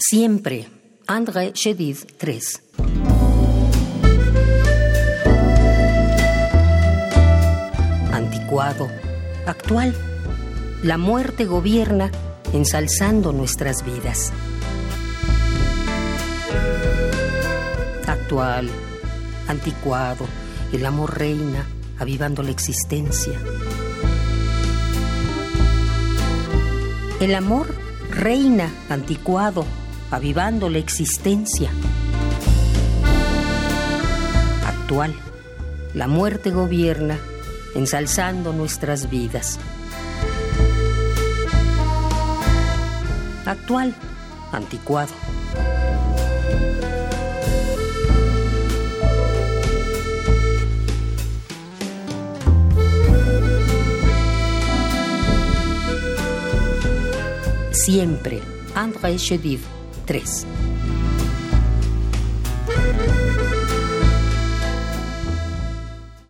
Siempre. André Chedid 3. Anticuado. Actual. La muerte gobierna ensalzando nuestras vidas. Actual. Anticuado. El amor reina avivando la existencia. El amor reina anticuado, avivando la existencia. Actual, la muerte gobierna, ensalzando nuestras vidas. Actual, anticuado. Siempre, André Chediv 3.